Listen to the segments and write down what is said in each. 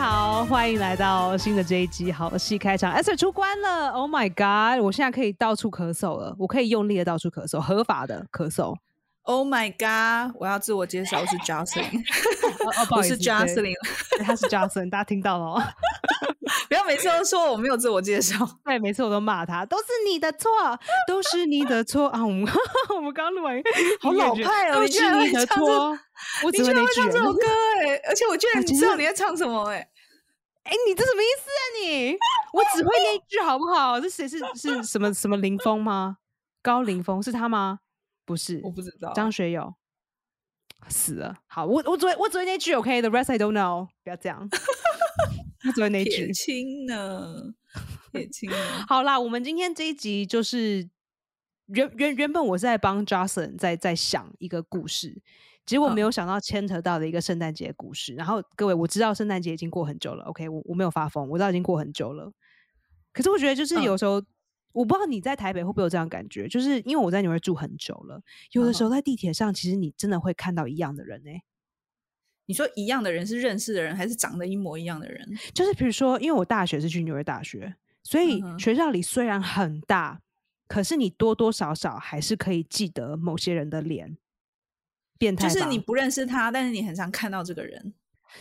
好，欢迎来到新的这一集好戏开场。Esther 出关了，Oh my God！我现在可以到处咳嗽了，我可以用力的到处咳嗽，合法的咳嗽。Oh my god！我要自我介绍，我是 Jocelyn，哦，不好意思我是 Jocelyn。对他是 Jocelyn，大家听到了哦。不要每次都说我没有自我介绍。对，每次我都骂他，都是你的错，都是你的错啊！我们我们刚录完，好老派哦都是你的错。我只会那句然会唱这首。歌哎、而且我居然你知道你在唱什么哎、哎，你这什么意思啊你？我只会那一句好不好？这谁是是什么什么林峰吗？高林峰是他吗？不是，我不知道。张学友死了。好，我我只会我只会那句，OK，the、rest I don't know。不要这样，他只会那句铁。青呢？铁青呢？好啦，我们今天这一集就是原原原本我是在帮 Johnson 在在想一个故事，结果没嗯有想到牵扯到的一个圣诞节故事。然后各位，我知道圣诞节已经过很久了，OK，我我没有发疯，我知道已经过很久了。可是我觉得就是嗯有时候。我不知道你在台北会不会有这样感觉，就是因为我在纽约住很久了，有的时候在地铁上，其实你真的会看到一样的人哎、你说一样的人是认识的人，还是长得一模一样的人？就是比如说，因为我大学是去纽约大学，所以学校里虽然很大，可是你多多少少还是可以记得某些人的脸。变态就是你不认识他，但是你很常看到这个人。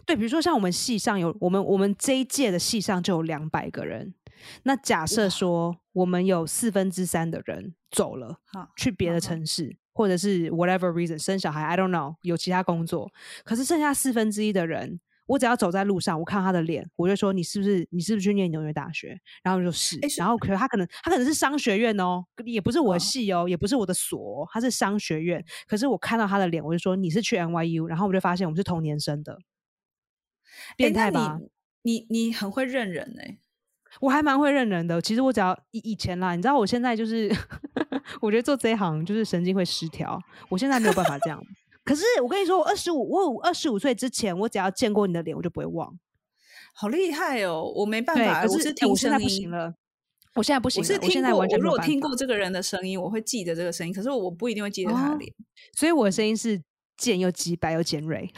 对，比如说像我们系上有我们我们这一届的系上就有两百个人，那假设说我们有四分之三的人走了，好，去别的城市，或者是 whatever reason 生小孩，I don't know，有其他工作，可是剩下四分之一的人，我只要走在路上，我看到他的脸，我就说你是不是你是不是去念纽约大学？然后就说是，然后可他可能他可能是商学院哦，也不是我的哦系哦，也不是我的所哦，他是商学院，可是我看到他的脸，我就说你是去 NYU，然后我就发现我们是同年生的，变态吧？你你你很会认人哎、我还蛮会认人的。其实我只要以以前啦，你知道我现在就是，我觉得做这一行就是神经会失调。我现在没有办法这样。可是我跟你说，我二十五，我二十五岁之前，我只要见过你的脸，我就不会忘。好厉害哦！我没办，法，可是欸我是听我现在声音不行。了，我现在不行了，我是听过，我现在完我如果听过这个人的声音，我会记得这个声音，可是我不一定会记得他的哦脸。所以我的声音是尖又鸡白又尖锐。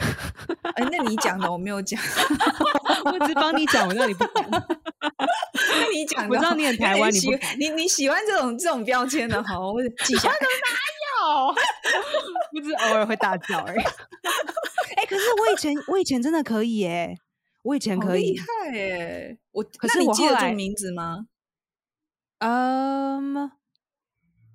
哎、那你讲的我没有讲，我只帮你讲，我让你不 你讲的我知道你很台湾你喜你你你喜欢这种这种标签的，好，我记下来。哦，不是偶尔会大叫而已。哎、可是我以前我以前真的可以耶，我以前可以厉。害哎！我可是那你记得住名字吗？嗯，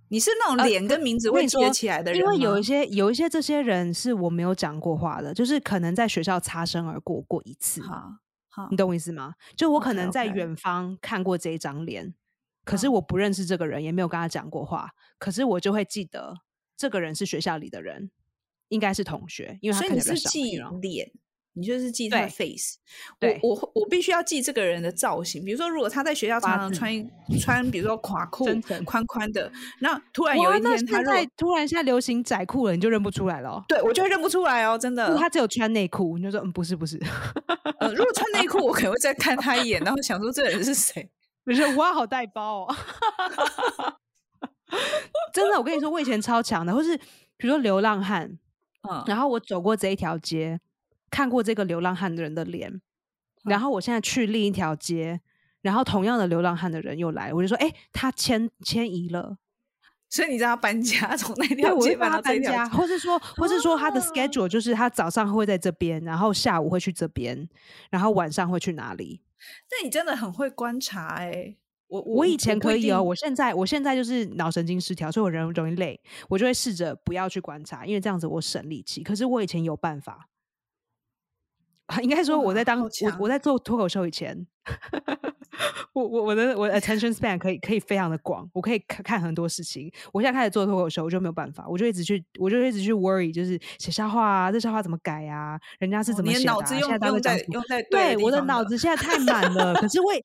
你是那种呃脸跟名字我跟你说会记得起来的人吗？因为有一些有一些这些人是我没有讲过话的，就是可能在学校擦身而过过一次，好好你懂我意思吗？就我可能在远方看过这一张脸，可是嗯我不认识这个人，也没有跟他讲过话，可是我就会记得这个人是学校里的人，应该是同学，因为他所以看起来比较小你是记脸，你就是记他的 face。我我我必须要记这个人的造型，比如说如果他在学校常常穿穿，比如说垮裤宽宽的，那突然有哇，一天他在突然现在流行窄裤了，你就认不出来了哦。对我就会认不出来哦，真的如果。他只有穿内裤，你就说嗯，不是不是，呃，如果穿内裤，我可能会再看他一眼，然后想说这人是谁。不是哇，好带包哦。真的，我跟你说，我以前超强的，或是比如说流浪汉，嗯，然后我走过这一条街，看过这个流浪汉的人的脸，然后我现在去另一条街，然后同样的流浪汉的人又来，我就说，哎、他迁迁移了，所以你知道他搬家 从那对，条街搬到这条街或是说，或是说他的哦 schedule 就是他早上会在这边，然后下午会去这边，然后晚上会去哪里。那你真的很会观察哎、我我以前可以哦，我现在我现在就是脑神经失调，所以我人容易累，我就会试着不要去观察，因为这样子我省力气。可是我以前有办法，应该说我在当我我在做脱口秀以前，我我我的我的 attention span 可以可以非常的广，我可以看看很多事情。我现在开始做脱口秀，我就没有办法，我就一直去我就一直去 worry，就是写笑话啊，这笑话怎么改啊，人家是哦怎么写的、啊你的脑子用在用在对，我的脑子现在太满了，可是我也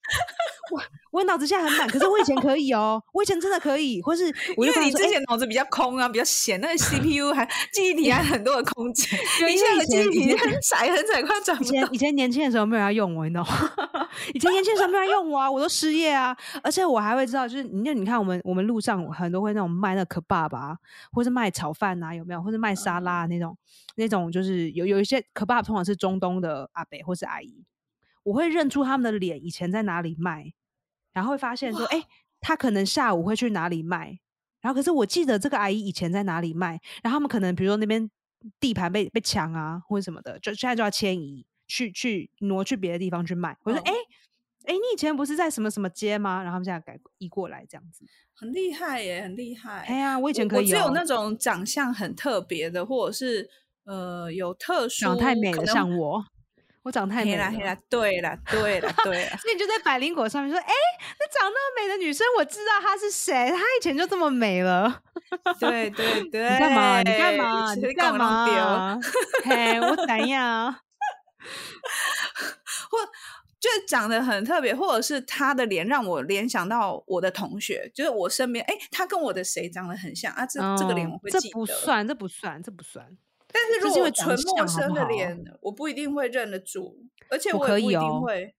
我我脑子现在很满，可是我以前可以哦，我以前真的可以，或是我因为你之哎前脑子比较空啊，比较闲，那个 CPU 还记忆体还很多的空间，对你因为以现在的记忆前体很窄很窄，快找不。以前以前年轻的时候没有人要用我，你懂吗？以前年轻的时候没有人用我啊，我都失业啊，而且我还会知道，就是你就你看我们我们路上很多会那种卖那可爸爸，或是卖炒饭啊，有没有？或是卖沙拉、啊、那种那种，就是有有一些可爸通常是中东的阿伯或是阿姨。我会认出他们的脸以前在哪里卖，然后会发现说，哎、他可能下午会去哪里卖，然后可是我记得这个阿姨以前在哪里卖，然后他们可能比如说那边地盘被被抢啊或者什么的，就现在就要迁移去去挪去别的地方去卖。我说，嗯哎、哎、你以前不是在什么什么街吗？然后他们现在改移过来这样子。很厉害耶，很厉害。哎呀，我以前可以、哦、我只有那种长相很特别的，或者是呃有特殊，长太美了，像我，我长太美了。黑啦黑啦，对啦对啦对 啦，所以你就在百灵果上面说：“哎、那长那么美的女生，我知道她是谁，她以前就这么美了。对对对，你干嘛？你干嘛？谁你干跟我弄丢？嘛？嘿，我怎样？或就是长得很特别，或者是她的脸让我联想到我的同学，就是我身边，哎，她跟我的谁长得很像啊？这、这个脸我会这记得。不算，这不算，这不算。但是如果纯陌生的脸，我不一定会认得住，而且我我也不一定会。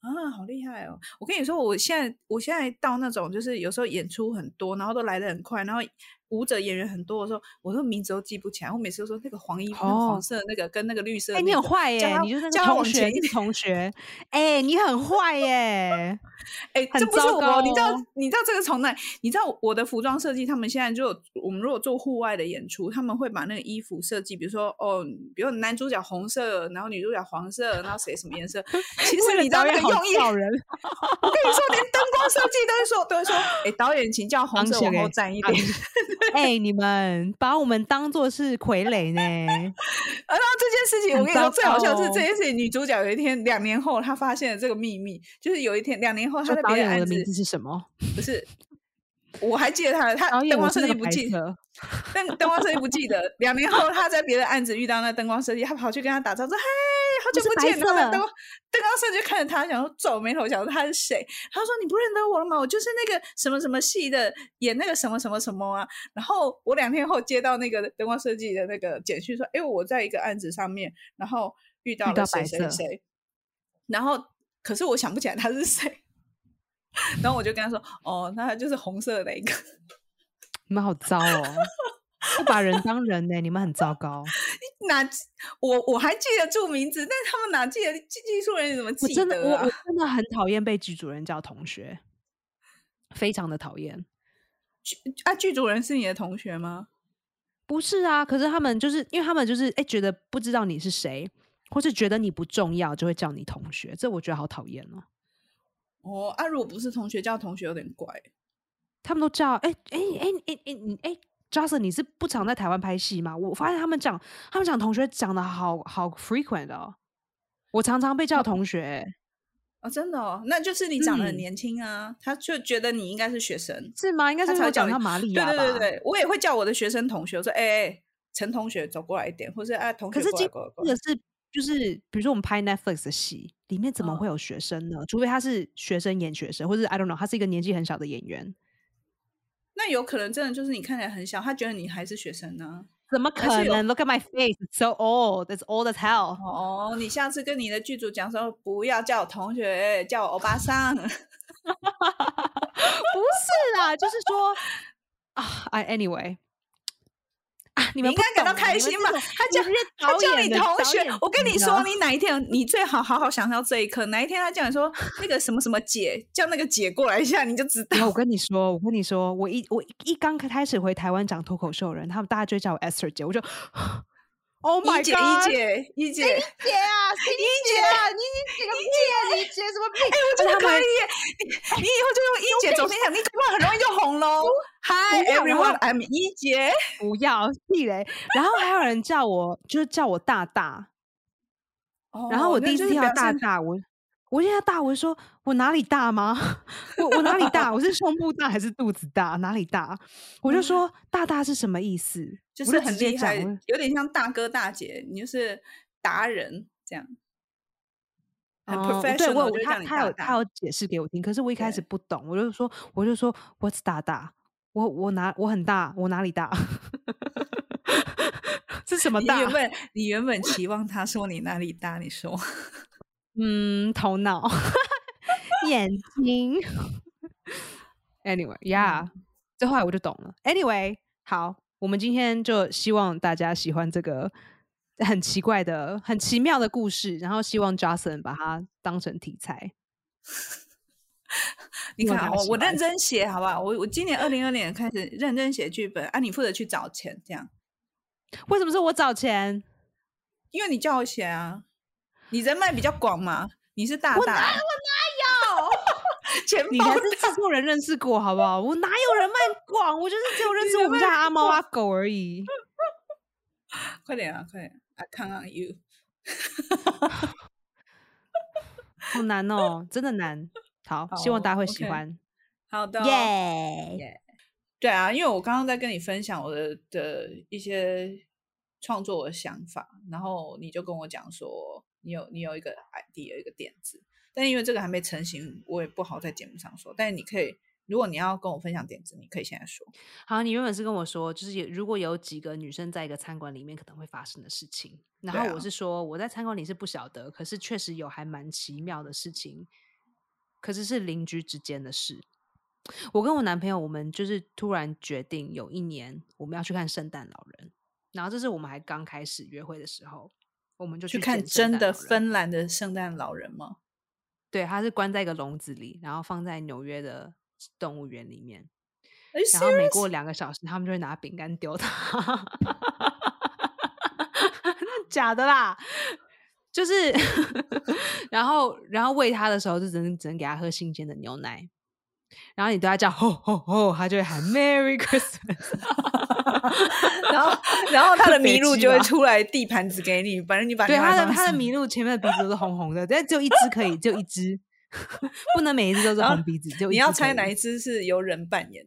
啊，好厉害哦！我跟你说，我现在我现在到那种就是有时候演出很多，然后都来的很快，然后舞者演员很多的时候，我都名字都记不起来。我每次都说那个黄衣服、那个哦黄色的那个跟那个绿色的哎、那个，你很坏耶、你就是那个同学，你是前一点。同学。哎、你很坏耶、哎，很这不是我，你知道哦，你知道这个从哪？你知道我的服装设计，他们现在就我们如果做户外的演出，他们会把那个衣服设计，比如说哦，比如男主角红色，然后女主角黄色，然后谁什么颜色？其实你知道那个用意，我跟你说，连灯光设计都会说，都会说，哎，导演请叫红色往后站一点。哎、你们把我们当做是傀儡呢？然 后这件事情，我跟你说，最好笑是这件事情，女主角有一天两年后，她发现了这个秘密，就是有一天两年后，她在别的案子名字是什么？不是，我还记得她的，她灯光设计不记得。色。灯灯光设计不记得，两年后他在别的案子遇到那灯光设计，他跑去跟他打招呼说：“嘿，好久不见！”然后灯光灯光设计就看着他，想说皱眉头，想说他是谁？他说：“你不认得我了吗？我就是那个什么什么戏的，演那个什么什么什么啊。”然后我两天后接到那个灯光设计的那个简讯说：“哎，我在一个案子上面，然后遇到了谁谁谁。”然后可是我想不起来他是谁。然后我就跟他说：“哦，那他就是红色的那一个。”你们好糟哦，不把人当人呢、你们很糟糕。哪我我还记得住名字，但是他们哪记得技技术人员怎么记真的，我得啊我？真的很讨厌被剧主任叫同学，非常的讨厌。啊，剧主人是你的同学吗？不是啊，可是他们就是因为他们就是哎、觉得不知道你是谁，或是觉得你不重要，就会叫你同学，这我觉得好讨厌哦。哦，啊，如果不是同学叫同学有点怪。他们都叫哎哎哎哎哎你哎 Johnson，你是不常在台湾拍戏吗？我发现他们讲他们讲同学讲的好好 frequent 哦，我常常被叫同学、欸哦，真的哦，那就是你长得很嗯年轻啊，他就觉得你应该是学生。是吗？应该是我他才会讲他玛利对亚吧？对对对，我也会叫我的学生同学，我说：“哎、哎，陈同学走过来一点，或是啊，同学可是今是就是比如说我们拍 Netflix 的戏，里面怎么嗯会有学生呢？除非他是学生演学生，或者 I don't know，他是一个年纪很小的演员，那有可能真的就是你看起来很小，他觉得你还是学生呢、怎么可能？Look at my face, it's so old, it's old as hell。哦，你下次跟你的剧组讲说，不要叫我同学，叫我欧巴桑。不是啦，就是说啊哎 anyway 啊，你们不应该感到开心吧？他叫他叫你同学，我跟你说，你哪一天你最好好好享受这一刻。哪一天他叫你说 那个什么什么姐，叫那个姐过来一下，你就知道我。跟你 说，我跟你说，我一我一刚开始回台湾讲脱口秀的人，他们大家就会叫我 Esther 姐，我就 Oh my 一姐一姐一姐，姐啊，是你姐啊，你你姐个屁，你姐什么屁？哎，我真的他们可以耶！你你以后就用一姐走天下，你恐怕很容易就红喽。Hi 不要然后 everyone，I'm 一姐。不要避雷。然后还有人叫我，就是叫我大大。然后我第一次听到大大，我我现在大，我就说我哪里大吗？我我哪里大？我是胸部大还是肚子大？哪里大？我就说大大是什么意思？就是很厉害，有点像大哥大姐，你就是达人这样。很哦对我他他有他有解释给我听，可是我一开始不懂，我就说我就说 What's 大大？我我哪我很大？我哪里大？是什么大？你原本 你原本期望他说你哪里大，你说嗯，头脑、眼睛。Anyway，yeah，、这后来我就懂了。Anyway，好，我们今天就希望大家喜欢这个很奇怪的、很奇妙的故事，然后希望 Johnson 把它当成题材。你看，我我认真。真写，好不好？我我今年二零二年开始认真写剧本，啊，你负责去找钱，这样，为什么是我找钱？因为你叫我写啊，你人脉比较广嘛，你是大大，我哪我哪有？钱你才是制作人认识过，好不好？我哪有人脉广？我就是只有认识我们家阿猫阿狗而已。快点啊，快点！I count on you。好难哦，真的难。好，希望大家会喜欢。好的，耶！对啊，因为我刚刚在跟你分享我的的一些创作的想法，然后你就跟我讲说，你有你有一个 idea，有一个点子，但因为这个还没成型，我也不好在节目上说。但是你可以，如果你要跟我分享点子，你可以现在说。好，你原本是跟我说，就是有如果有几个女生在一个餐馆里面可能会发生的事情，然后我是说我在餐馆里是不晓得，可是确实有还蛮奇妙的事情，可是是邻居之间的事。我跟我男朋友，我们就是突然决定有一年我们要去看圣诞老人，然后这是我们还刚开始约会的时候，我们就去看真的芬兰的圣诞老人吗？对，他是关在一个笼子里，然后放在纽约的动物园里面。然后每过两个小时，他们就会拿饼干丢他。那假的啦，就是，然后然后喂他的时候，就只能只能给他喝新鲜的牛奶。然后你对他叫吼吼吼，他就会喊 Merry Christmas。然后然后他的麋鹿就会出来递盘子给你，反正你把对，他的他的麋鹿前面的鼻子都是红红的，但只有一只可以，只有一只，不能每一只都是红鼻子，就你要猜哪一只是由人扮演？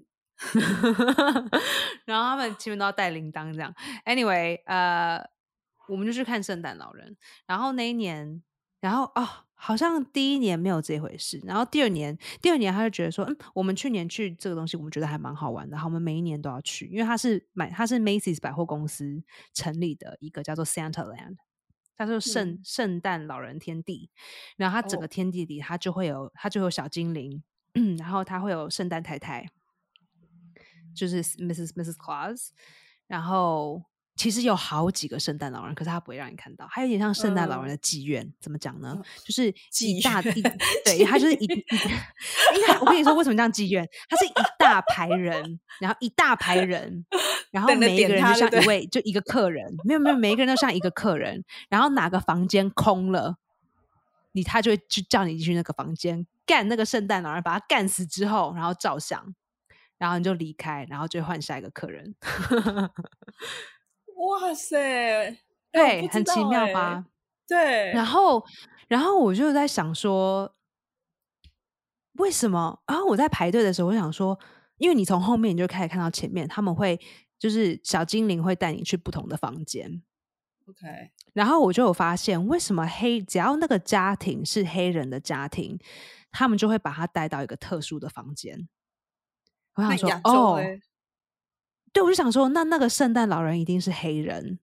然后他们前面都要带铃铛这样。Anyway，呃，我们就去看圣诞老人。然后那一年，然后哦，好像第一年没有这回事。然后第二年，第二年他就觉得说，嗯，我们去年去这个东西，我们觉得还蛮好玩的。然后我们每一年都要去，因为它是买，它是 Macy's 百货公司成立的一个叫做 Santa Land。它就是圣、嗯圣诞老人天地，然后它整哦个天地里，它就会有它就有小精灵，然后它会有圣诞太太，就是 Mrs. Mrs. Claus，然后其实有好几个圣诞老人，可是他不会让你看到，还有点像圣诞老人嗯的妓院。怎么讲呢嗯？就是妓一大对，他就是一一，因为我跟你说为什么叫妓院？他是一大排人，然后一大排人，然后每一个人就像一位就一个客人，没有没有，每一个人都像一个客人，然后哪个房间空了。你他就会去叫你进去那个房间干那个圣诞老人，把他干死之后，然后照相，然后你就离开，然后就会换下一个客人。哇塞，对，很奇妙吧？对，然后，然后我就在想说，为什么？然后我在排队的时候，我想说，因为你从后面你就开始看到前面，他们会就是小精灵会带你去不同的房间，OK，然后我就有发现，为什么黑只要那个家庭是黑人的家庭，他们就会把他带到一个特殊的房间。我想说哦，嘞，对，我就想说，那那个圣诞老人一定是黑人，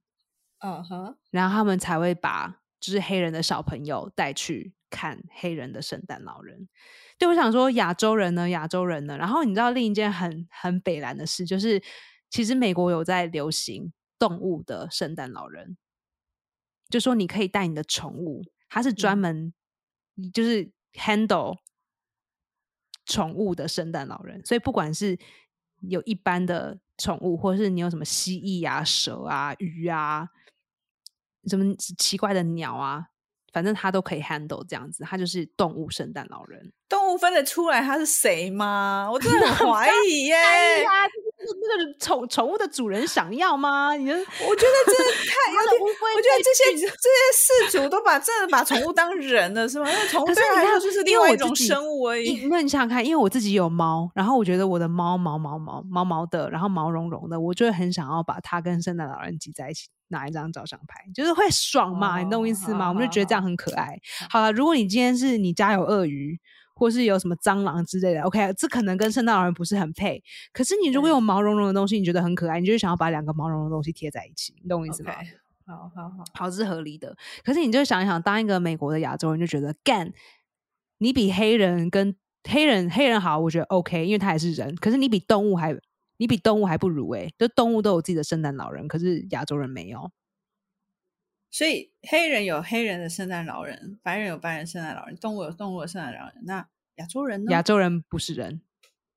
嗯哼，然后他们才会把就是黑人的小朋友带去看黑人的圣诞老人。对，我想说亚洲人呢，亚洲人呢。然后你知道另一件很很北蓝的事，就是其实美国有在流行动物的圣诞老人，就说你可以带你的宠物，它是专嗯门就是 handle 宠物的圣诞老人，所以不管是有一般的宠物，或者是你有什么蜥蜴啊、蛇啊、鱼啊，什么奇怪的鸟啊，反正他都可以 handle 这样子，他就是动物圣诞老人。动物分得出来他是谁吗？我真的很 怀疑耶。哎呀，那个那宠宠物的主人想要吗？你的我觉得这 太有点，我觉得这些这些事主都把真的把宠物当人了，是吗？因为宠物对他来可是你看说就是另外一种生物而已。那你想想看，因为我自己有猫，然后我觉得我的猫毛毛毛毛毛的，然后毛茸茸的，我就会很想要把它跟圣诞老人挤在一起，拿一张照相拍，就是会爽嘛，你懂我意思吗？哦我们就觉得这样很可爱。好了，如果你今天是你家有鳄鱼。或是有什么蟑螂之类的，OK，这可能跟圣诞老人不是很配。可是你如果有毛茸茸的东西，你觉得很可爱，你就会想要把两个毛茸茸的东西贴在一起，你懂我意思吗？好好好，好，这是合理的。可是你就想一想，当一个美国的亚洲人，就觉得干，你比黑人跟黑人黑人好，我觉得 OK，因为他也是人。可是你比动物还，你比动物还不如诶、就动物都有自己的圣诞老人，可是亚洲人没有。所以黑人有黑人的圣诞老人，白人有白人圣诞老人，动物有动物的圣诞老人。那亚洲人呢？亚洲人不是人，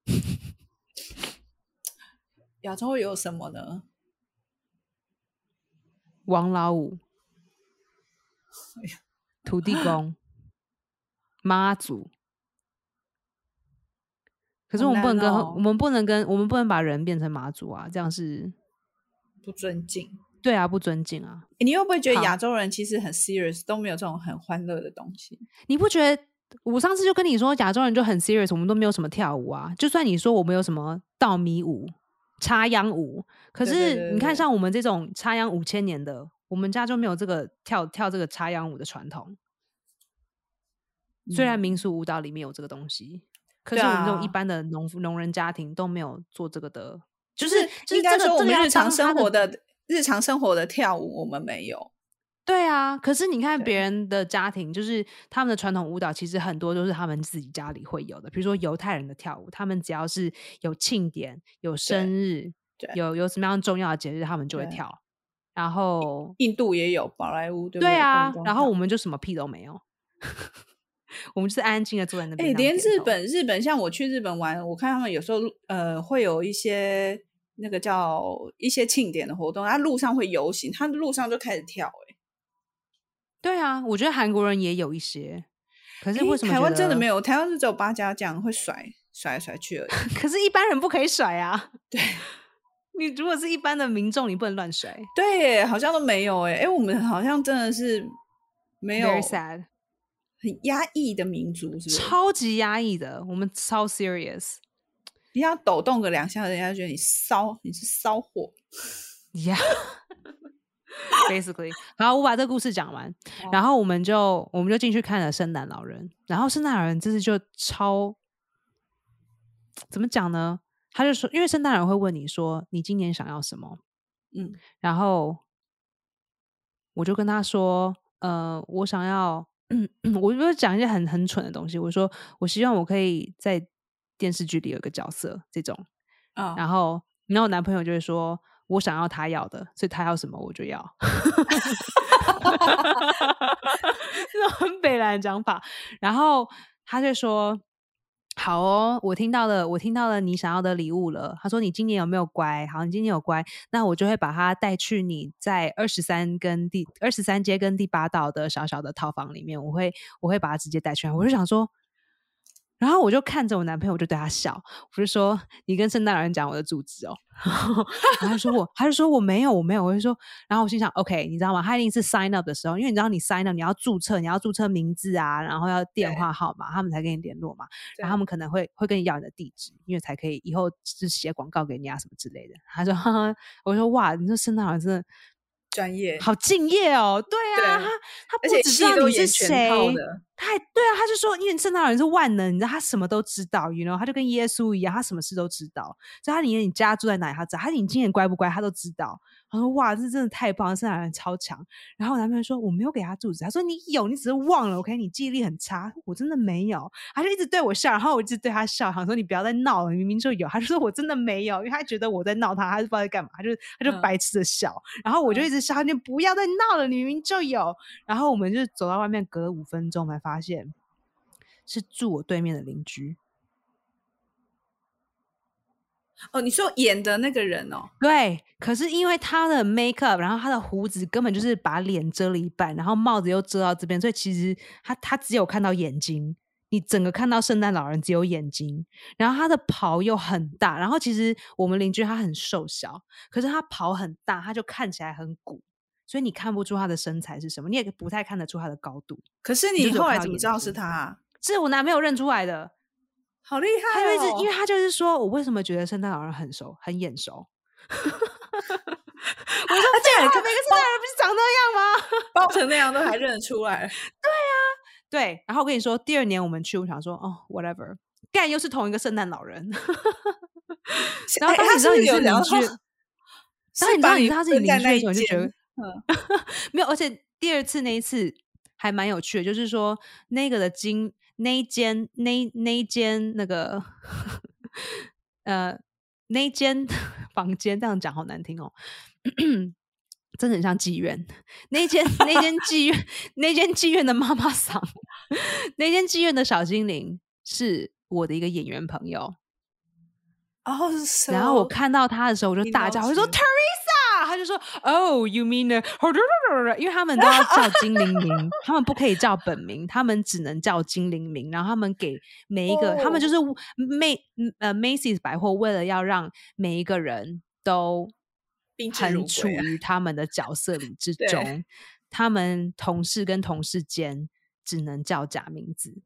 亚洲有什么呢？王老五、土地公、妈祖。可是我们不能跟、哦我们不能跟我们不能把人变成妈祖啊，这样是不尊敬。对啊，不尊敬啊。诶你会不会觉得好亚洲人其实很 serious，都没有这种很欢乐的东西？你不觉得？我上次就跟你说，亚洲人就很 serious，我们都没有什么跳舞啊。就算你说我们有什么稻米舞、插秧舞，可是你看，像我们这种插秧五千年的，我们家就没有这个跳跳这个插秧舞的传统。虽然嗯民俗舞蹈里面有这个东西，可是我们这种一啊般的农夫农人家庭都没有做这个的，就就是就是应该说我们日常生活的日常生活的跳舞，我们没有。对啊，可是你看对别人的家庭，就是他们的传统舞蹈，其实很多都是他们自己家里会有的。比如说犹太人的跳舞，他们只要是有庆典、有生日、有有什么样重要的节日，他们就会跳。然后印度也有宝莱坞，对不对对啊然后我们就什么屁都没有，我们就是安安静的坐在那哎、边。连日本日本，像我去日本玩，我看他们有时候呃会有一些那个叫一些庆典的活动，他路上会游行，他路上就开始跳、欸。对啊，我觉得韩国人也有一些，可是诶为什么台湾真的没有？台湾是只有八家将会甩甩来甩去而已。可是，一般人不可以甩啊。对，你如果是一般的民众，你不能乱甩。对，好像都没有哎、哎、我们好像真的是没有很压抑的民族，是不是？超级压抑的，我们超 serious。你要抖动个两下，人家觉得你骚，你是骚货。Yeah。Basically，好，我把这个故事讲完，然后我们就我们就进去看了圣诞老人，然后圣诞老人这次就超怎么讲呢？他就说，因为圣诞老人会问你说你今年想要什么，嗯，然后我就跟他说，呃，我想要，我就讲一些很很蠢的东西，我说我希望我可以在电视剧里有一个角色这种，啊、然后，然后我男朋友就会说，我想要他要的，所以他要什么我就要，这种很北蓝的讲法。然后他就说，好哦，我听到了，我听到了你想要的礼物了。他说你今年有没有乖？好，你今年有乖，那我就会把他带去你在二十三跟第二十三街跟第八道的小小的套房里面，我会我会把他直接带去。我就想说。然后我就看着我男朋友，我就对他笑，我就说：“你跟圣诞老人讲我的住址哦。”然后他就说我，他就说我没有，我没有。我就说，然后我心想，OK，你知道吗？他一定是 sign up 的时候，因为你知道你 sign up，你要注册，你要注册名字啊，然后要电话号码，他们才跟你联络嘛。然后他们可能会会跟你要你的地址，因为才可以以后就是写广告给你啊什么之类的。他说，哈哈，我说哇，你说圣诞老人真的专业，好敬业哦，对啊，对他他不只知道你是谁。他还对啊，他就说，因为圣诞老人是万能，你知道他什么都知道，you know，他就跟耶稣一样，他什么事都知道。所以他连你家住在哪里，他知道；他你今年乖不乖，他都知道。他说：“哇，这真的太棒了，圣诞老人超强。”然后我男朋友说：“我没有给他住址。”他说：“你有，你只是忘了。”OK，你记忆力很差。我真的没有。他就一直对我笑，然后我一直对他笑，想说：“你不要再闹了，你明明就有。”他就说：“我真的没有，因为他觉得我在闹他，他就不知道在干嘛，他就他就嗯白痴的笑。然后我就一直笑，你不要再闹了，你明明就有。然后我们就走到外面，隔了五分钟才发现是住我对面的邻居。哦，你说演的那个人哦，对，可是因为他的 makeup，然后他的胡子根本就是把脸遮了一半，然后帽子又遮到这边，所以其实他他只有看到眼睛，你整个看到圣诞老人只有眼睛，然后他的袍又很大，然后其实我们邻居他很瘦小，可是他袍很大，他就看起来很鼓，所以你看不出他的身材是什么，你也不太看得出他的高度，可是你后来怎么知道是他、啊？是我男朋友认出来的，好厉害、哦！他就一直，因为他就是说我为什么觉得圣诞老人很熟，很眼熟。我说这样也看每个圣诞人不是长那样吗？包成那样都还认得出来，对啊，对，然后我跟你说，第二年我们去，我想说，哦，whatever，干又是同一个圣诞老人。然后当你知道你是邻居，当你知道你把你他是你邻居的时候，你就觉得嗯，没有，而且第二次那一次还蛮有趣的，就是说那个的经那一间那那一间那个 呃那一间 房间，这样讲好难听哦。真的很像妓院。那间那间妓院那间妓院的妈妈桑，那间妓院的小精灵是我的一个演员朋友。哦，然后我看到他的时候，我就大叫，我说 Teresa，他就说，Oh, you mean the？因为他们都要叫精灵名，他们不可以叫本名，他们只能叫精灵名。然后他们给每一个，他们就是 May 呃 Macy's 百货，为了要让每一个人都很处于他们的角色里之中，他们同事跟同事间只能叫假名字。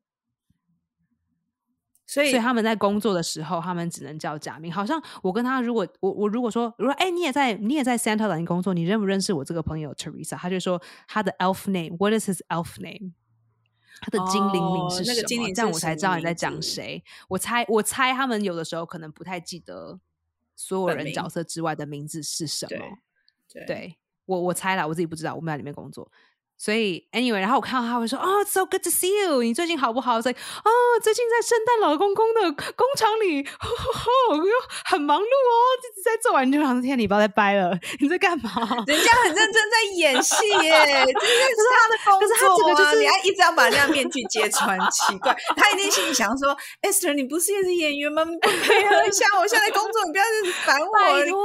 所以，所以他们在工作的时候，他们只能叫假名。好像我跟他，如果我我如果说，如果哎，你也在你也在 Santa 兰工作，你认不认识我这个朋友 Teresa？他就说他的 Elf name，What is his Elf name？他的精灵名是什么？这样我才知道你在讲谁。我猜我猜他们有的时候可能不太记得所有人角色之外的名字是什么。对，我我猜了，我自己不知道，我们在里面工作。所以，anyway，然后我看到他会说：“哦，so good to see you，你最近好不好？”在哦，最近在圣诞老公公的工厂里，哟，很忙碌哦，一直在做完。就两天，你不要再掰了，你在干嘛？人家很认真在演戏耶，这是 他的工作。可是他这个就是你要一直要把那样面具揭穿，奇怪，他一定心里想说：“Esther，你不是也是演员吗？你不配合一下，我现在工作，你不要一直烦我，你够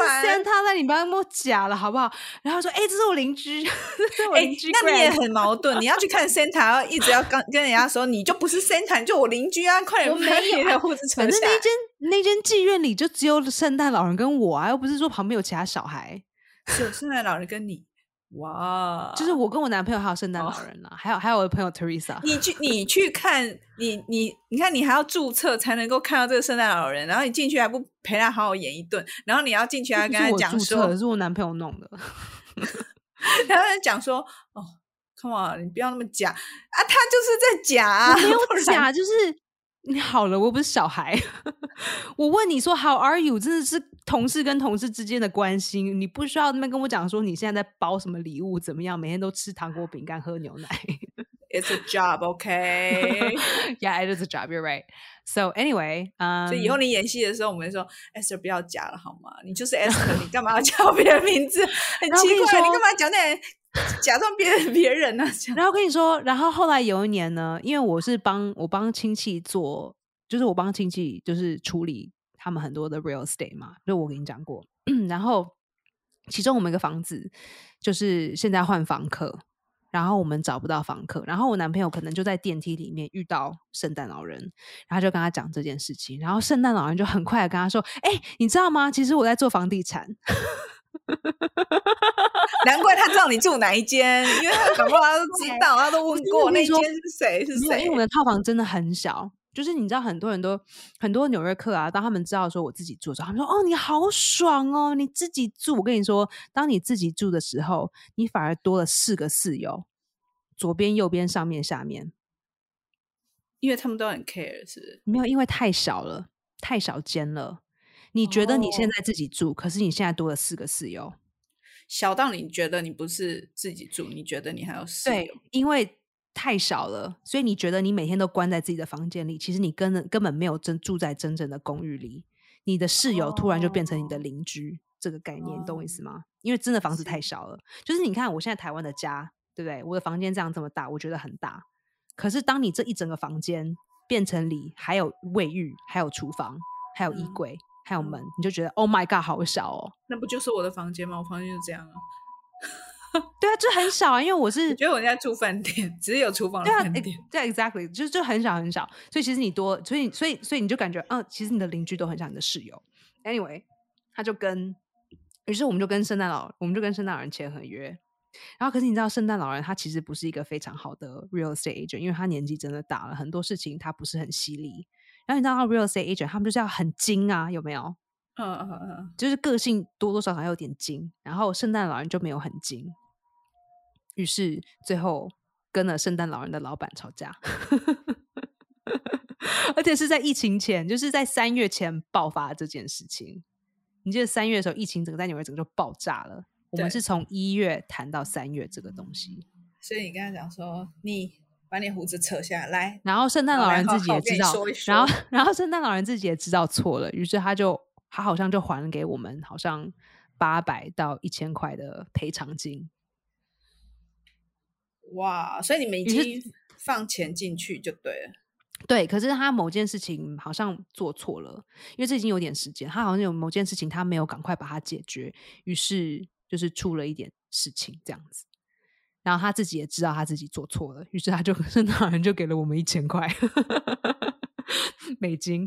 烦。”他在，你不要那么假了，好不好？然后说：“哎，这是我邻居，哎。”那你也很矛盾，你要去看 Santa，要一直要跟跟人家说，你就不是 Santa，就我邻居啊！快点把你的胡子扯下。反正那间那间妓院里就只有圣诞老人跟我啊，又不是说旁边有其他小孩，只有圣诞老人跟你。哇，就是我跟我男朋友还有圣诞老人呢，还有还有我的朋友 Teresa。你去你去看，你你你看，你还要注册才能够看到这个圣诞老人，然后你进去还不陪他好好演一顿，然后你要进去还跟他讲说，是我男朋友弄的。然后讲说：“哦，Come on，你不要那么假啊！他就是在假，没有假，就是你好了，我不是小孩。我问你说 How are you？真的是同事跟同事之间的关心，你不需要那边跟我讲说你现在在包什么礼物，怎么样？每天都吃糖果、饼干、喝牛奶。It's a job, okay? yeah, it is a job. You're right. So anyway，嗯，所以以后你演戏的时候，我们说 Esther 不要假了好吗？你就是 Esther，你干嘛要叫别人名字？很奇怪，你干嘛讲那假装别人别人呢？然后跟你说，然后后来有一年呢，因为我是帮我帮亲戚做，就是我帮亲戚就是处理他们很多的 real estate 嘛，就我跟你讲过。然后其中我们一个房子就是现在换房客。然后我们找不到房客，然后我男朋友可能就在电梯里面遇到圣诞老人，然后就跟他讲这件事情，然后圣诞老人就很快的跟他说：“哎，你知道吗？其实我在做房地产。”难怪他知道你住哪一间，因为他搞不好他都知 道，他都问过那间是谁是谁。因为我们的套房真的很小。就是你知道，很多人都很多纽约客啊，当他们知道说我自己住的时候，他们说：“哦，你好爽哦，你自己住。”我跟你说，当你自己住的时候，你反而多了四个室友，左边、右边、上面、下面，因为他们都很 care，是没有，因为太小了，太小间了。你觉得你现在自己住，可是你现在多了四个室友，小到你觉得你不是自己住，你觉得你还有室友，对，因为。太少了，所以你觉得你每天都关在自己的房间里，其实你根本根本没有真住在真正的公寓里。你的室友突然就变成你的邻居，这个概念，你懂我意思吗？因为真的房子太小了。就是你看，我现在台湾的家，对不对？我的房间这样这么大，我觉得很大。可是当你这一整个房间变成里还有卫浴、还有厨房、还有衣柜、还有门，你就觉得 Oh my God，好小哦！那不就是我的房间吗？我房间就这样啊。对啊，就很少啊，因为我是觉得我在住饭店，只有厨房。对啊，对，exactly，就就很少很少，所以其实你多，所以所以所以你就感觉，嗯，其实你的邻居都很像你的室友。Anyway，他就跟，于是我们就跟圣诞老，我们就跟圣诞老人签合约。然后，可是你知道，圣诞老人他其实不是一个非常好的 real estate agent，因为他年纪真的大了，很多事情他不是很犀利。然后你知道，real estate agent 他们就是要很精啊，有没有？嗯嗯嗯，就是个性多多少少有点精。然后圣诞老人就没有很精。于是最后跟了圣诞老人的老板吵架，而且是在疫情前，就是在三月前爆发这件事情。你记得三月的时候，疫情整个在纽约整个就爆炸了。我们是从一月谈到三月这个东西，所以你跟他讲说，你把你胡子扯下来，然后圣诞老人自己也知道，然后然后圣诞老人自己也知道错了，于是他就他好像就还给我们，好像。八百到一千块的赔偿金。哇，所以你们已经放钱进去就对了。对，可是他某件事情好像做错了，因为这已经有点时间，他好像有某件事情他没有赶快把它解决，于是就是出了一点事情这样子。然后他自己也知道他自己做错了，于是他就圣诞老人就给了我们一千块 美金。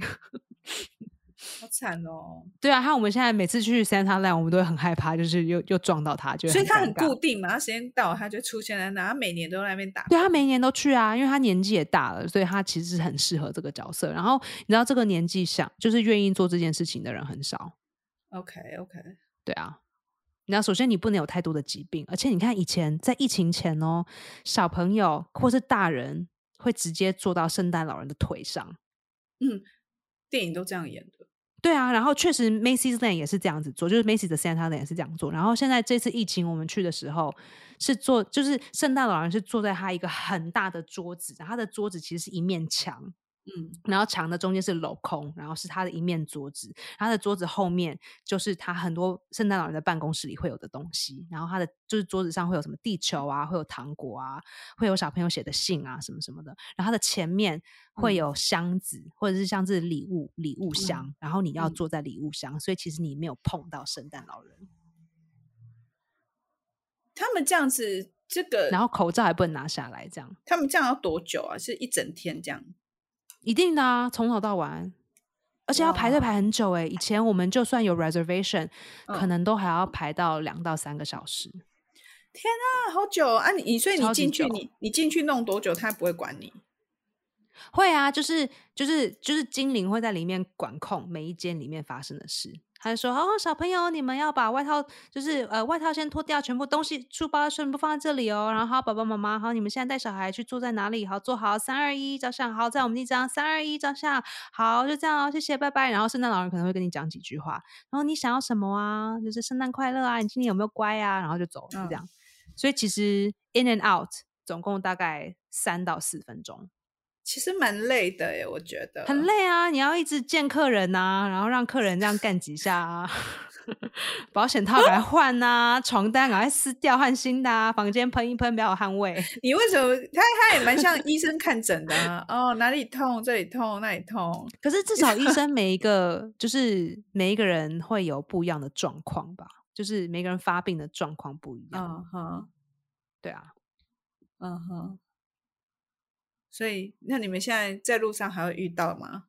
好惨哦！对啊，还有我们现在每次去 Santa Land，我们都会很害怕，就是又又撞到他，就所以他很固定嘛，他时间到他就出现在那，他每年都在那边打。对他每年都去啊，因为他年纪也大了，所以他其实是很适合这个角色。然后你知道，这个年纪想就是愿意做这件事情的人很少。OK OK，对啊，你知道，首先你不能有太多的疾病，而且你看以前在疫情前哦，小朋友或是大人会直接坐到圣诞老人的腿上。嗯，电影都这样演的。对啊，然后确实 Macy's Land 也是这样子做，就是 Macy's 的 Santa Land 也是这样做。然后现在这次疫情我们去的时候是坐，就是圣诞老人是坐在他一个很大的桌子，然后他的桌子其实是一面墙，嗯，然后墙的中间是镂空，然后是他的一面桌子，他的桌子后面就是他很多圣诞老人的办公室里会有的东西，然后他的就是桌子上会有什么地球啊，会有糖果啊，会有小朋友写的信啊什么什么的，然后他的前面会嗯有箱子、或者是像是礼物礼物箱，然后你要嗯坐在礼物箱，所以其实你没有碰到圣诞老人，他们这样子，这个，然后口罩还不能拿下来，这样他们这样要多久啊？是一整天这样？一定的啊，从早到晚。而且要排队排很久诶、以前我们就算有 reservation，、可嗯能都还要排到两到三个小时。天啊，好久哦啊！你你所以你进去，你你进去弄多久，他不会管你。会啊，就是就是就是精灵会在里面管控每一间里面发生的事。他就说：“哦，小朋友，你们要把外套，就是呃外套先脱掉，全部东西书包全部放在这里哦。然后好，爸爸妈妈，好，你们现在带小孩去坐在哪里？好，坐好，三二一，照相。好，在我们那张，三二一，照相。好，就这样哦，谢谢，拜拜。然后圣诞老人可能会跟你讲几句话，然后你想要什么啊？就是圣诞快乐啊，你今天有没有乖啊？然后就走了，就这嗯样。所以其实 in and out 总共大概三到四分钟。”其实蛮累的耶，我觉得很。累啊！你要一直见客人呐、然后让客人这样干几下啊，保险套赶快换呐、床单赶快撕掉换新的啊，房间喷一喷，不要有汗味。你为什么？他他也蛮像医生看诊的啊。哦，哪里痛，这里痛，那里痛。可是至少医生每一个 就是每一个人会有不一样的状况吧，就是每个人发病的状况不一样。嗯哼，对啊，嗯哼。所以，那你们现在在路上还会遇到吗？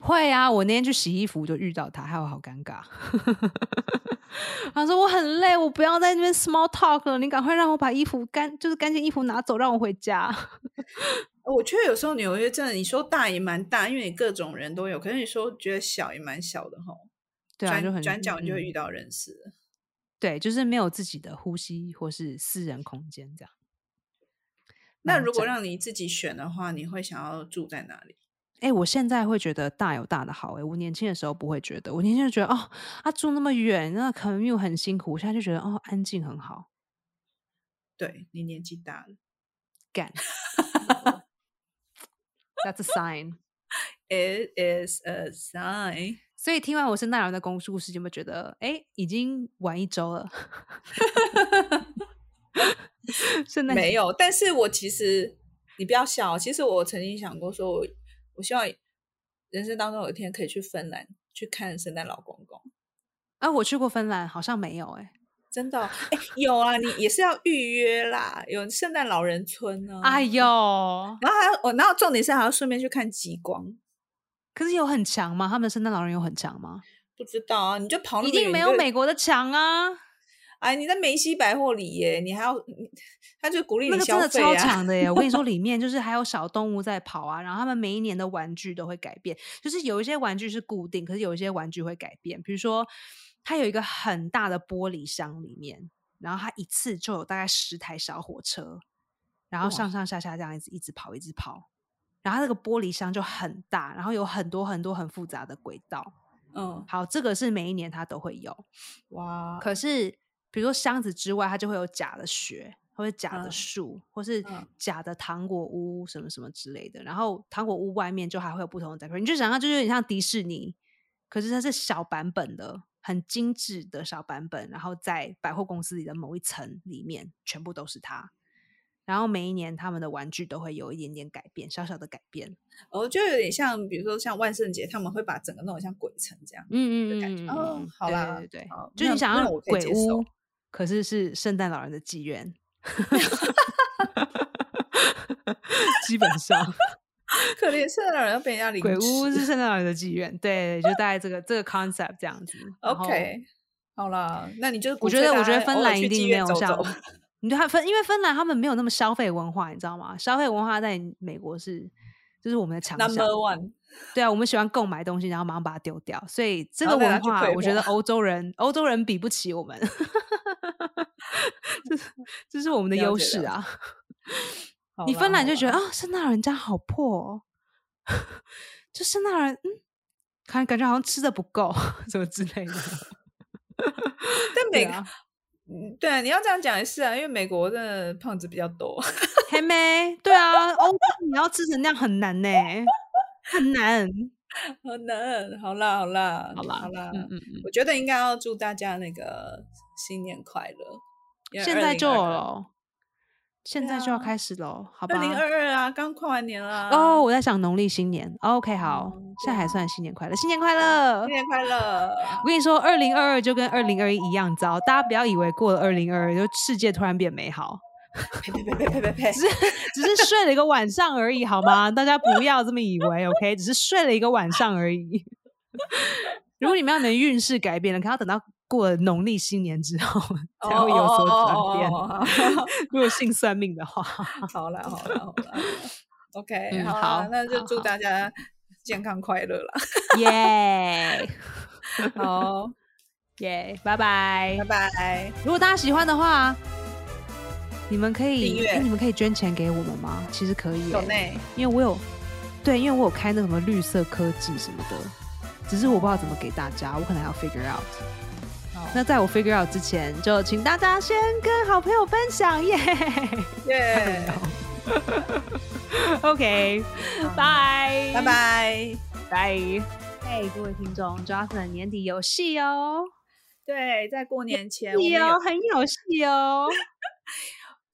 会啊！我那天去洗衣服就遇到他，还有好尴尬。他说我很累，我不要在那边 small talk 了，你赶快让我把衣服干，就是干净衣服拿走，让我回家。我觉得有时候纽约真的，你说大也蛮大，因为你各种人都有。可是你说觉得小也蛮小的哈。对啊，就很转角你就会嗯遇到认识了。对，就是没有自己的呼吸或是私人空间这样。那如果让你自己选的话，你会想要住在哪里？哎、我现在会觉得大有大的好、哎，我年轻的时候不会觉得，我年轻就觉得哦，啊住那么远，那可能又很辛苦。我现在就觉得哦，安静很好，对你年纪大了干。That's a sign。，It is a sign。所以听完我圣诞老人的公故事，有没有觉得哎，已经晚一周了？没有，但是我其实你不要笑哦，其实我曾经想过说我，我希望人生当中有一天可以去芬兰去看圣诞老公公。啊，我去过芬兰，好像没有哎、真的哦、哎、有啊，你也是要预约啦，有圣诞老人村呢、哎呦，然后还要我，然后重点是还要顺便去看极光。可是有很强吗？他们的圣诞老人有很强吗？不知道啊，你就跑那一定没有美国的强啊！哎，你在梅西百货里耶，你还要，他就鼓励那你个真的超消费啊。强的耶！我跟你说，里面就是还有小动物在跑啊，然后他们每一年的玩具都会改变，就是有一些玩具是固定，可是有一些玩具会改变。比如说，它有一个很大的玻璃箱里面，然后它一次就有大概十台小火车，然后上上下下这样一直一直跑，一直跑。然后它那个玻璃箱就很大，然后有很多很多很复杂的轨道。嗯，好，这个是每一年它都会有。哇，可是比如说箱子之外，它就会有假的雪，或者假的嗯树，或是嗯假的糖果屋什么什么之类的。然后糖果屋外面就还会有不同的 decoration，你就想象就是有点像迪士尼，可是它是小版本的，很精致的小版本，然后在百货公司里的某一层里面，全部都是它。然后每一年他们的玩具都会有一点点改变，小小的改变。哦，就有点像，比如说像万圣节，他们会把整个弄得像鬼城这样。嗯的感觉嗯嗯哦嗯，好啦对对对，就你想要我可以鬼接受屋，可是是圣诞老人的妓院，基本上 可怜圣诞老人要被人家凌鬼屋是圣 诞老人的妓院，对，就大概这个这个 concept 这样子。OK，好啦，那你就是我觉得我觉得芬兰一定没有像 你对他芬，因为芬兰他们没有那么消费文化，你知道吗？消费文化在美国是就是我们的强项 Number。One，对啊，我们喜欢购买东西，然后马上把它丢掉，所以这个文化，我觉得货欧。洲人欧洲人比不起我们，这是这是我们的优势啊。你芬兰就觉得啊，圣诞老人家好破、哦，就圣诞人，嗯，感感觉好像吃的不够，什么之类的。但。美对啊，嗯对啊，你要这样讲也是啊，因为美国的胖子比较多。还没，对啊，欧洲你要吃成那样很难呢、很难。好难，好啦，好啦，好啦，好啦，嗯嗯嗯，我觉得应该要祝大家那个新年快乐。现在就有了，现在就要开始了，好吧？二零二二啊，刚跨完年啦。哦，，我在想农历新年。OK，好，嗯现在还算新年快乐，新年快乐新！年快乐！我跟你说，二零二二就跟二零二一一样糟，大家不要以为过了二零二二就世界突然变美好，呸呸呸呸呸呸呸！只是只是睡了一个晚上而已，好吗？大家不要这么以为，OK？只是睡了一个晚上而已。如果你们要能运势改变了，可能要等到过了农历新年之后才会有所转变。如果信算命的话，好了，好了，好了。OK，嗯好好那就祝大家健康快乐了。耶好，耶，拜拜拜。拜。如果大家喜欢的话，你们可订以，你们可以捐钱给我们吗？其实可以耶，有内因为我有，对，因为我有开那什么绿色科技什么的，只是我不知道怎么给大家，我可能还要 figure out。好那在我 figure out 之前，就请大家先跟好朋友分享耶。耶，OK，拜拜拜。拜。嘿，各位听众，Jocelyn 年底有戏哦，对，在过年前有，很有戏哦。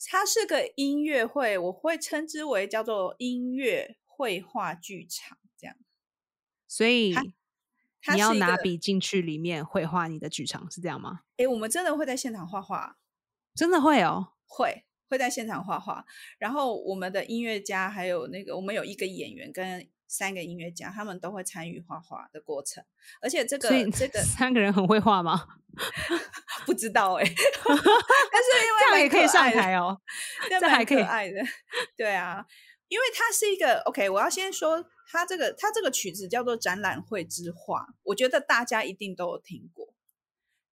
它是个音乐会，我会称之为叫做音乐绘画剧场，这样。所以你要是拿笔进去里面绘画你的剧场，是这样吗？诶，我们真的会在现场画画，真的会哦。会会在现场画画。然后我们的音乐家还有那个，我们有一个演员跟三个音乐家，他们都会参与画画的过程。而且这个这个 三个人很会画吗？不知道哎、但是因为这样也可以上台哦。这还可以爱的，对啊，因为它是一个 OK，我要先说，它这个它这个曲子叫做《展览会之画》，我觉得大家一定都有听过，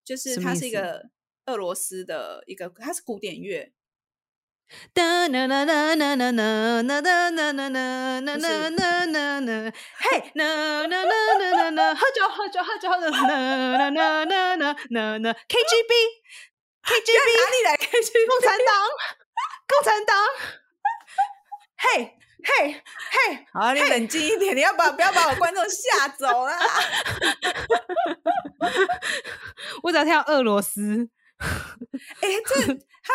就是它是一个俄罗斯的一个，它是古典乐，哒啦啦啦啦啦啦啦啦啦啦啦啦啦啦啦啦，嘿，啦啦啦啦啦啦，喝酒喝酒喝酒的，啦啦啦啦啦啦啦 KGB KGB 哪里来 K 去？共产党共产党，嘿嘿嘿，好，你冷静一点，你要把不要把我观众吓走啦。我只要听到俄罗斯，哎、这他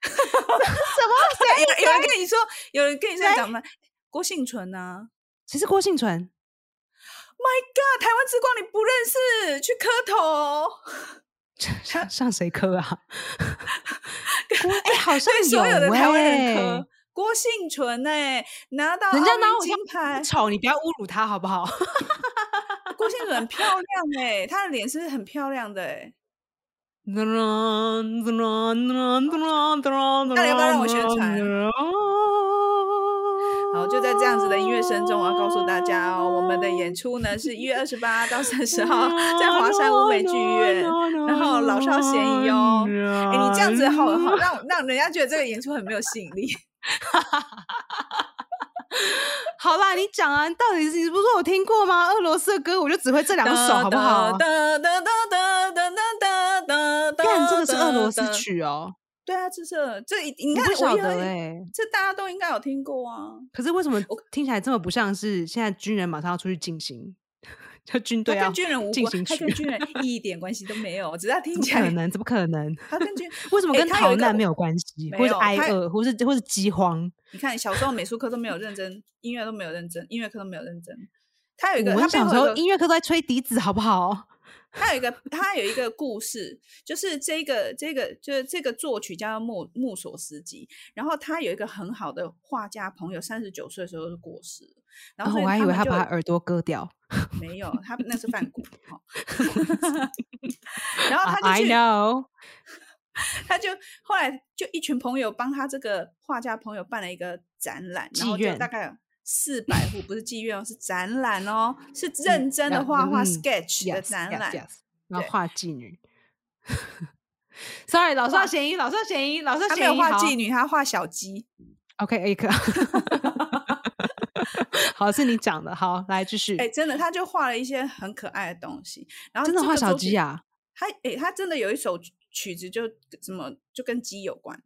什么？有有人跟你说，有人跟你说长得郭幸存呢、谁是郭幸存？My God，台湾之光你不认识，去磕头。上上谁磕啊？郭哎，好像对所有的有台湾人哎磕。郭幸存哎、拿到人家拿我金牌，丑，你不要侮辱他好不好？郭幸存很漂亮哎、她的脸是很漂亮的哎、那你要不要让我宣传？好，就在这样子的音乐声中，我要告诉大家哦，我们的演出呢是一月二十八到三十号 在华山舞美剧院，然后老少咸宜哦。哎，你这样子好好让让人家觉得这个演出很没有吸引力。好啦，你讲啊，到底是不说我听过吗？俄罗斯的歌我就只会这两首，好不好？罗斯曲哦。对啊，这是这你看，不晓得哎，这大家都应该有听过啊。可是为什么听起来这么不像是现在军人马上要出去进行？就军队啊，跟军人无关，他跟军人一点关系都没有，只要听起来。可能？怎么可能？他跟军为什么跟逃难没有关系？或者挨饿，或是或是饥荒？你看，小时候美术课都没有认真，音乐都没有认真，音乐课都没有认真。他有一个，我小时候音乐课都在吹笛子，好不好？他有一个，他有一个故事，就是这个这个就是这个作曲家穆穆索斯基，然后他有一个很好的画家朋友，三十九岁的时候就过世了。然后我还以为他把耳朵割掉，没有，他那是范古。然后他就去，他就后来就一群朋友帮他这个画家朋友办了一个展览，然后就大概四百户，不是妓院哦，是展览哦，是认真的画画 sketch 的展览，然后画妓女。Sorry，老少咸宜，老少咸宜，老少咸宜。他没有画妓女，他画小鸡。OK，A 克。好，是你讲的。好，来继续。哎，真的，他就画了一些很可爱的东西。然后真的画小鸡啊？他哎，他真的有一首曲子，就什么就跟鸡有关。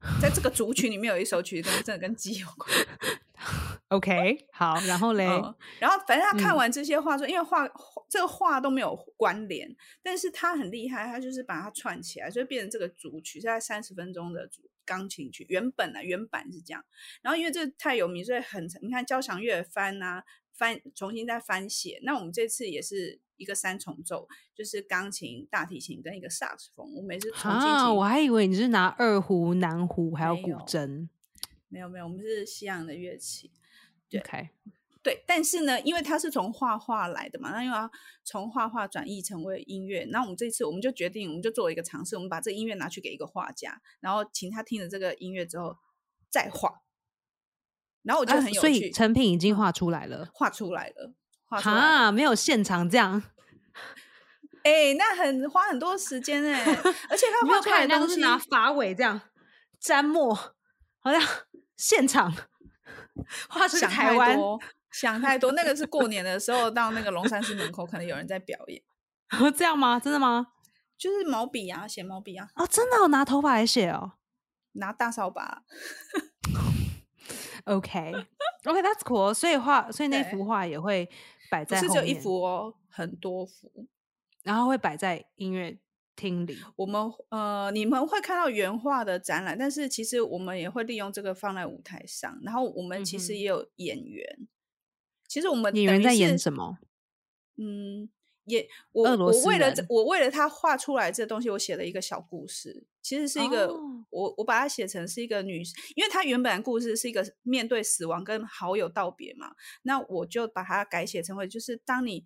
在这个族群里面有一首曲子，真的跟鸡有关。OK，好，然后嘞，然后反正他看完这些画说，因为画这个画都没有关联，但是他很厉害，他就是把它串起来，所以变成这个主曲，在三十分钟的主钢琴曲。原本呢，原版是这样。然后因为这太有名，所以很你看交响乐翻啊翻，重新再翻写。那我们这次也是一个三重奏，就是钢琴、大提琴跟一个萨克斯风。我每次重啊，我还以为你是拿二胡、南胡还有古筝。没有没有，我们是西洋的乐器。对，对，但是呢，因为他是从画画来的嘛，那因为要从画画转译成为音乐，那我们这次我们就决定，我们就做了一个尝试，我们把这音乐拿去给一个画家，然后请他听了这个音乐之后再画。然后我觉得很有趣，所以成品已经画出来了，画出来了，画啊，没有现场这样。哎，那很花很多时间哎，而且他画出来的东西拿发尾这样沾墨，好像 现场。画想台湾，想太多。那个是过年的时候到那个龙山寺门口，可能有人在表演。这样吗？真的吗？就是毛笔啊，写毛笔啊。哦，真的，我拿头发来写哦，拿大扫把。OK，OK，That's cool。所以画，所以那幅画也会摆在，是只有一幅哦，很多幅，然后会摆在音乐。厅里，我们呃，你们会看到原画的展览，但是其实我们也会利用这个放在舞台上。然后我们其实也有演员，其实我们演员在演什么？嗯，也我我为了我为了他画出来这东西，我写了一个小故事。其实是一个我我把它写成是一个女，因为她原本故事是一个面对死亡跟好友道别嘛，那我就把它改写成为就是当你。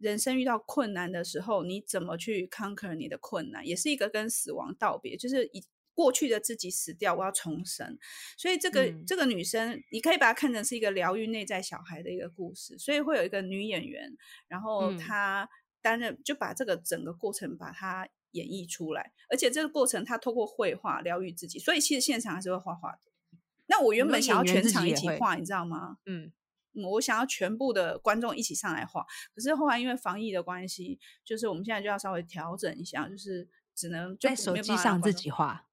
人生遇到困难的时候，你怎么去 conquer 你的困难，也是一个跟死亡道别，就是以过去的自己死掉，我要重生。所以这个这个女生，你可以把它看成是一个疗愈内在小孩的一个故事。所以会有一个女演员，然后她担任就把这个整个过程把它演绎出来，而且这个过程他透过绘画疗愈自己。所以其实现场还是会画画的。那我原本想要全场一起画，你知道吗？嗯。我想要全部的观众一起上来画，可是后来因为防疫的关系，就是我们现在就要稍微调整一下，就是只能在手机上自己画。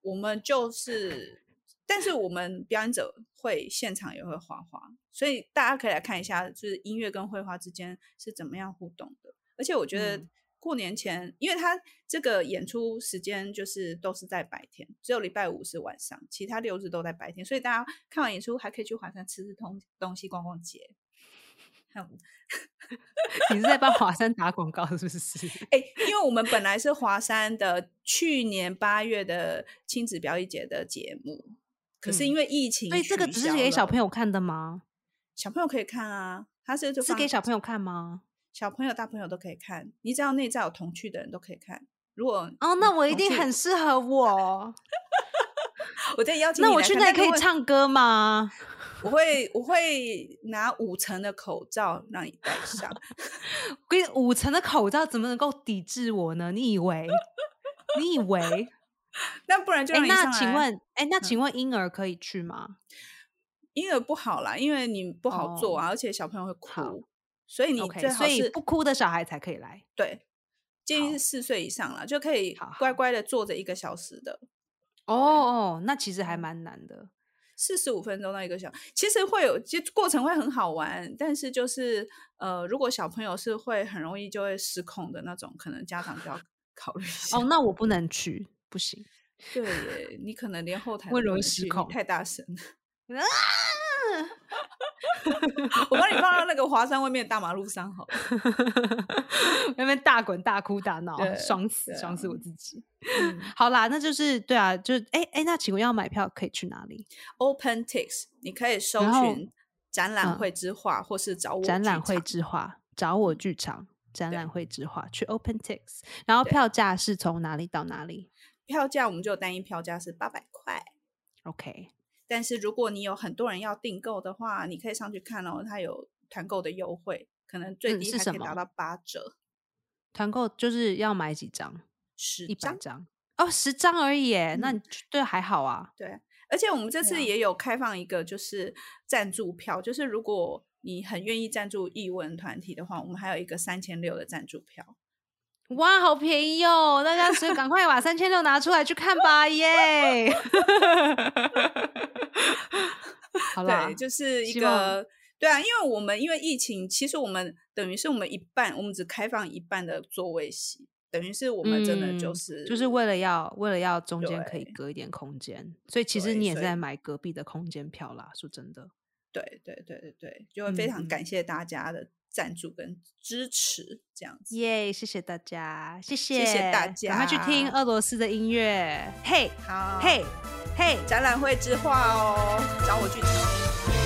我们就是，但是我们表演者会现场也会画画，所以大家可以来看一下，就是音乐跟绘画之间是怎么样互动的。而且我觉得。过年前，因为他这个演出时间就是都是在白天，只有礼拜五是晚上，其他六日都在白天，所以大家看完演出还可以去华山吃吃东东西、逛逛街。你是在帮华山打广告是不是？哎，因为我们本来是华山的去年八月的亲子表演节的节目，可是因为疫情，所以这个只是给小朋友看的吗？小朋友可以看啊，他是是给小朋友看吗？小朋友、大朋友都可以看，你只要内在有童趣的人都可以看。如果哦，那我一定很适合我。我在邀请，那我去那可以唱歌吗？我会我会拿五层的口罩让你戴上。我跟你五层的口罩怎么能够抵制我呢？你以为？你以为？那不然就哎，那请问，哎，那请问婴儿可以去吗？婴儿不好啦，因为你不好做啊，而且小朋友会哭，所以你最好是所以不哭的小孩才可以来。对，建议是四岁以上啦，就可以乖乖的坐着一个小时的，哦哦，那其实嗯还蛮难的。四十五分钟到一个小时，其实会有，其实过程会很好玩，但是就是呃，如果小朋友是会很容易就会失控的那种，可能家长就要考虑一下。哦，那我不能去，不行。对耶，你可能连后台会容易都不能去你失控太大声。了！我把你放到那个华山外面的大马路上好了。那边大滚大哭大闹，爽死爽死我自己。嗯好啦，那就是对啊，就是哎哎，那请问要买票可以去哪里？OpenTix，你可以搜寻展览嗯会之画，或是找我展览会之画，找我嗯剧场。展对览会之画去 OpenTix，然后票价是从哪里到哪里票价，我们就单一票价是八百块。？OK，但是如果你有很多人要订购的话，你可以上去看哦，它有团购的优惠，可能最低还可以达到八折，团购就是要买几张？十一百张。张哦，十张而已耶，那对还好啊。对，而且我们这次也有开放一个就是赞助票，就是如果你很愿意赞助艺文团体的话，我们还有一个三千六的赞助票。哇，好便宜哦！大家所以赶快把三千六拿出来去看吧，耶！好 啦对，，就是一个对啊，因为我们因为疫情，其实我们等于是我们一半，我们只开放一半的座位席，等于是我们真的就嗯是、就是为了要为了要中间可以隔一点空间，所以其实你也是在买隔壁的空间票啦。说真的，对对对对对，就会非常嗯感谢大家的赞助跟支持，这样子。耶！谢谢大家，谢谢谢谢大家赶快去听俄罗斯的音乐，嘿好，嘿嘿。展览会之画哦，找我剧场。